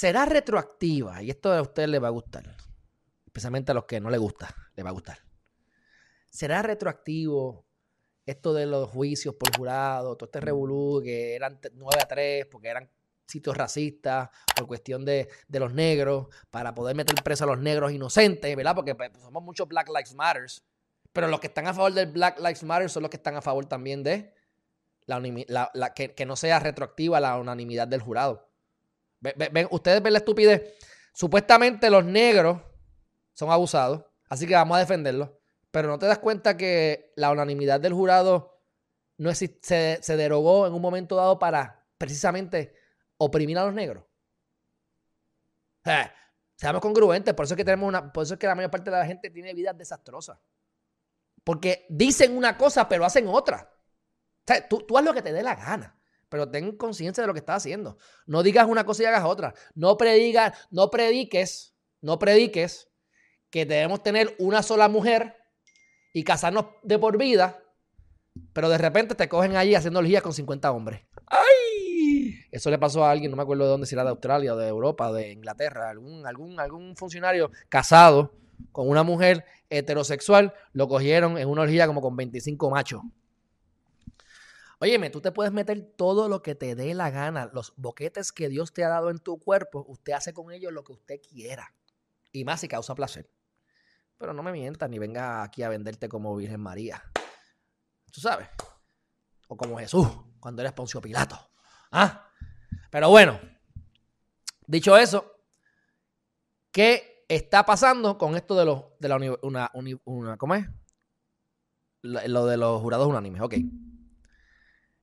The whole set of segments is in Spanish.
será retroactiva, y esto a ustedes les va a gustar, especialmente a los que no les gusta, les va a gustar. ¿Será retroactivo esto de los juicios por jurado, todo este revolú que eran 9 a 3 porque eran sitios racistas por cuestión de, de, los negros, para poder meter preso a los negros inocentes, ¿verdad? Porque pues, somos muchos Black Lives Matters, pero los que están a favor del Black Lives Matter son los que están a favor también de la, que, no sea retroactiva la unanimidad del jurado. Ven, ustedes ven la estupidez. Supuestamente los negros son abusados, así que vamos a defenderlos. Pero no te das cuenta que la unanimidad del jurado no se, se derogó en un momento dado para precisamente oprimir a los negros. seamos congruentes, por eso es que tenemos una, por eso es que la mayor parte de la gente tiene vidas desastrosas. Porque dicen una cosa, pero hacen otra. Tú, tú haz lo que te dé la gana pero ten conciencia de lo que estás haciendo. No digas una cosa y hagas otra. No predigas, no prediques, no prediques que debemos tener una sola mujer y casarnos de por vida, pero de repente te cogen allí haciendo orgías con 50 hombres. ¡Ay! Eso le pasó a alguien, no me acuerdo de dónde, si era de Australia o de Europa o de Inglaterra, algún, algún, algún funcionario casado con una mujer heterosexual, lo cogieron en una orgía como con 25 machos. Óyeme, tú te puedes meter todo lo que te dé la gana, los boquetes que Dios te ha dado en tu cuerpo, usted hace con ellos lo que usted quiera. Y más si causa placer. Pero no me mientas ni venga aquí a venderte como Virgen María. Tú sabes. O como Jesús, cuando eres Poncio Pilato. ¿Ah? Pero bueno, dicho eso, ¿qué está pasando con esto de los de la una, una, ¿cómo es? Lo de los jurados unánimes. Ok.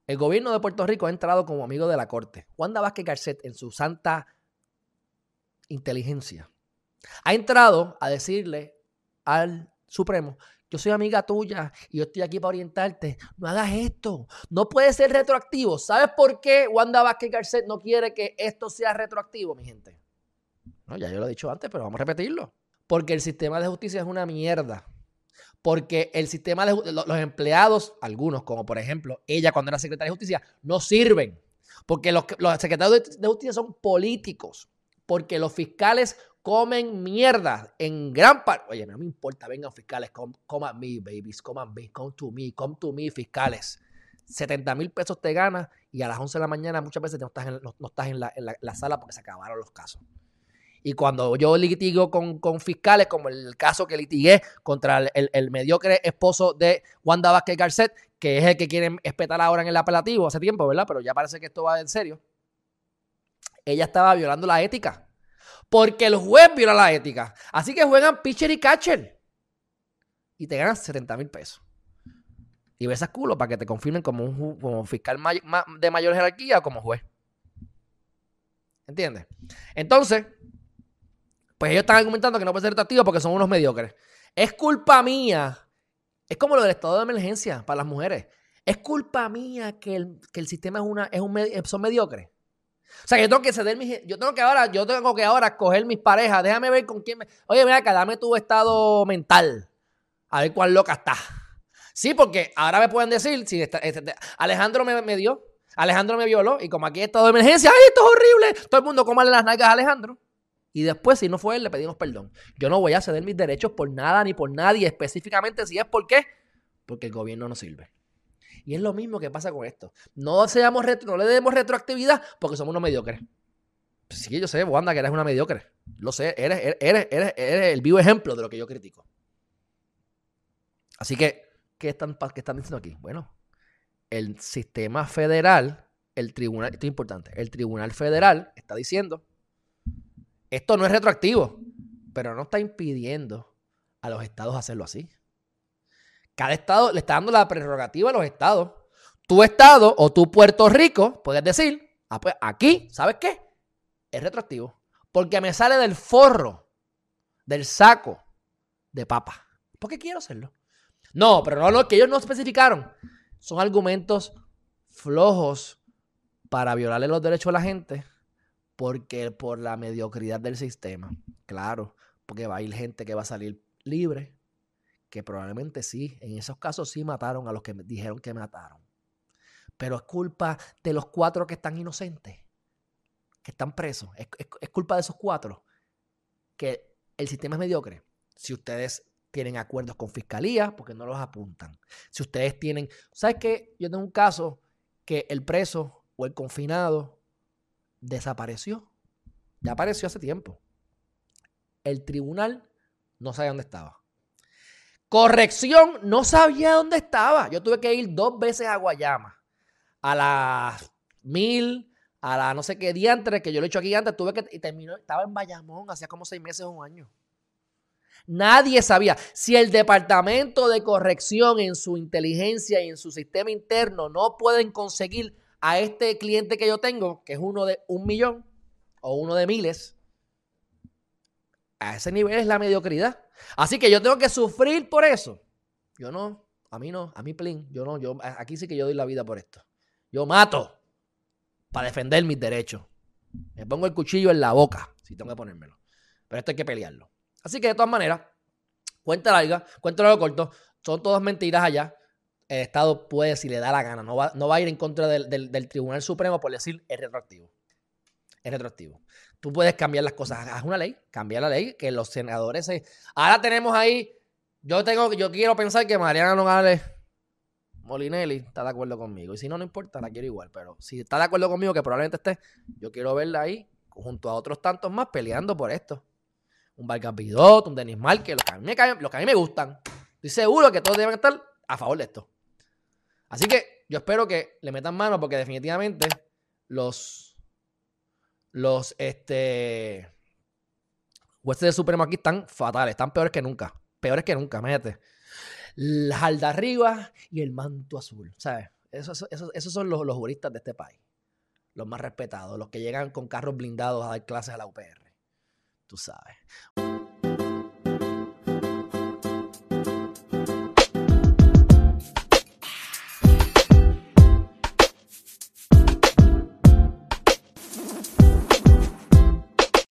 El gobierno de Puerto Rico ha entrado como amigo de la corte. Wanda Vázquez Garcet, en su santa inteligencia, ha entrado a decirle al Supremo, yo soy amiga tuya y yo estoy aquí para orientarte. No hagas esto. No puede ser retroactivo. ¿Sabes por qué Wanda Vázquez Garcet no quiere que esto sea retroactivo, mi gente? No, ya yo lo he dicho antes, pero vamos a repetirlo. Porque el sistema de justicia es una mierda. Porque el sistema de los empleados, algunos, como por ejemplo ella cuando era secretaria de justicia, no sirven. Porque los, secretarios de justicia son políticos. Porque los fiscales comen mierda en gran parte. Oye, no me importa, vengan fiscales, come, come at me, babies, come at me, come to me, come to me, fiscales. 70 mil pesos te ganas y a las 11 de la mañana muchas veces no estás en, no, estás en la, sala porque se acabaron los casos. Y cuando yo litigo con, con fiscales, como el caso que litigué contra el, el, mediocre esposo de Wanda Vázquez Garcet, que es el que quieren espetar ahora en el apelativo hace tiempo, ¿verdad? Pero ya parece que esto va en serio. Ella estaba violando la ética porque el juez viola la ética. Así que juegan pitcher y catcher. Y te ganan 70 mil pesos. Y besas culo para que te confirmen como un fiscal de mayor jerarquía o como juez. ¿Entiendes? Entonces, pues ellos están argumentando que no puede ser retroactivo porque son unos mediocres. Es culpa mía. Es como lo del estado de emergencia para las mujeres. Es culpa mía que el, sistema es, una, es un, son mediocres. O sea, yo tengo que ceder mis, yo tengo que ahora, yo tengo que ahora coger mis parejas, déjame ver con quién me, oye, mira acá, dame tu estado mental, a ver cuán loca está. Sí, porque ahora me pueden decir, si este, Alejandro me, dio, Alejandro me violó, y como aquí hay estado de emergencia, ¡ay, esto es horrible! Todo el mundo cómale las nalgas a Alejandro. Y después, si no fue él, le pedimos perdón. Yo no voy a ceder mis derechos por nada ni por nadie, específicamente si es por qué. Porque el gobierno no sirve. Y es lo mismo que pasa con esto. No, seamos no le demos retroactividad porque somos unos mediocres. Pues sí, yo sé, Wanda, que eres una mediocre. Lo sé, eres, eres, eres, el vivo ejemplo de lo que yo critico. Así que, ¿qué están, ¿qué están diciendo aquí? Bueno, el sistema federal, el tribunal, esto es importante, el tribunal federal está diciendo, esto no es retroactivo, pero no está impidiendo a los estados hacerlo así. Cada estado le está dando la prerrogativa a los estados. Tu estado o tu Puerto Rico, puedes decir, ah, pues aquí, ¿sabes qué? Es retroactivo. Porque me sale del forro, del saco de papa. ¿Por qué quiero hacerlo? No, pero no, lo que ellos no especificaron. Son argumentos flojos para violarle los derechos a la gente porque por la mediocridad del sistema. Claro, porque va a ir gente que va a salir libre que probablemente sí, en esos casos sí mataron a los que dijeron que mataron. Pero es culpa de los cuatro que están inocentes. que están presos. Es, es culpa de esos cuatro que el sistema es mediocre. Si ustedes tienen acuerdos con fiscalía, porque no los apuntan. Si ustedes tienen, ¿sabes qué? Yo tengo un caso que el preso o el confinado desapareció. Ya apareció hace tiempo. El tribunal no sabía dónde estaba. Corrección, no sabía dónde estaba. Yo tuve que ir dos veces a Guayama. A las mil, a la no sé qué diantre que yo lo he hecho aquí antes. Tuve que, y terminó, estaba en Bayamón hacía como seis meses o un año. Nadie sabía. Si el departamento de corrección en su inteligencia y en su sistema interno no pueden conseguir a este cliente que yo tengo, que es uno de un millón o uno de miles, a ese nivel es la mediocridad. Así que yo tengo que sufrir por eso. Yo no, a mí no, a mí plin, yo no, yo aquí sí que yo doy la vida por esto. Yo mato para defender mis derechos. Me pongo el cuchillo en la boca si tengo que ponérmelo. Pero esto hay que pelearlo. Así que de todas maneras, cuenta larga, cuenta largo corto, son todas mentiras allá. El Estado puede, si le da la gana, no va, no va a ir en contra del, del Tribunal Supremo por decir es retroactivo. Es retroactivo. Tú puedes cambiar las cosas. Haz una ley, cambia la ley, que los senadores se... Ahora tenemos ahí, yo tengo, yo quiero pensar que Mariana Nogales Molinelli está de acuerdo conmigo. Y si no, no importa, la quiero igual. Pero si está de acuerdo conmigo, que probablemente esté, yo quiero verla ahí, junto a otros tantos más, peleando por esto. Un Vargas Bidot, un Denis Márquez, los que a mí me los que a mí me gustan. Estoy seguro que todos deben estar a favor de esto. Así que yo espero que le metan mano porque definitivamente los los este, jueces de Supremo aquí están fatales, están peores que nunca. Peores que nunca, imagínate. La alda arriba y el manto azul, ¿sabes? Esos, son los, los juristas de este país. Los más respetados, los que llegan con carros blindados a dar clases a la UPR. Tú sabes.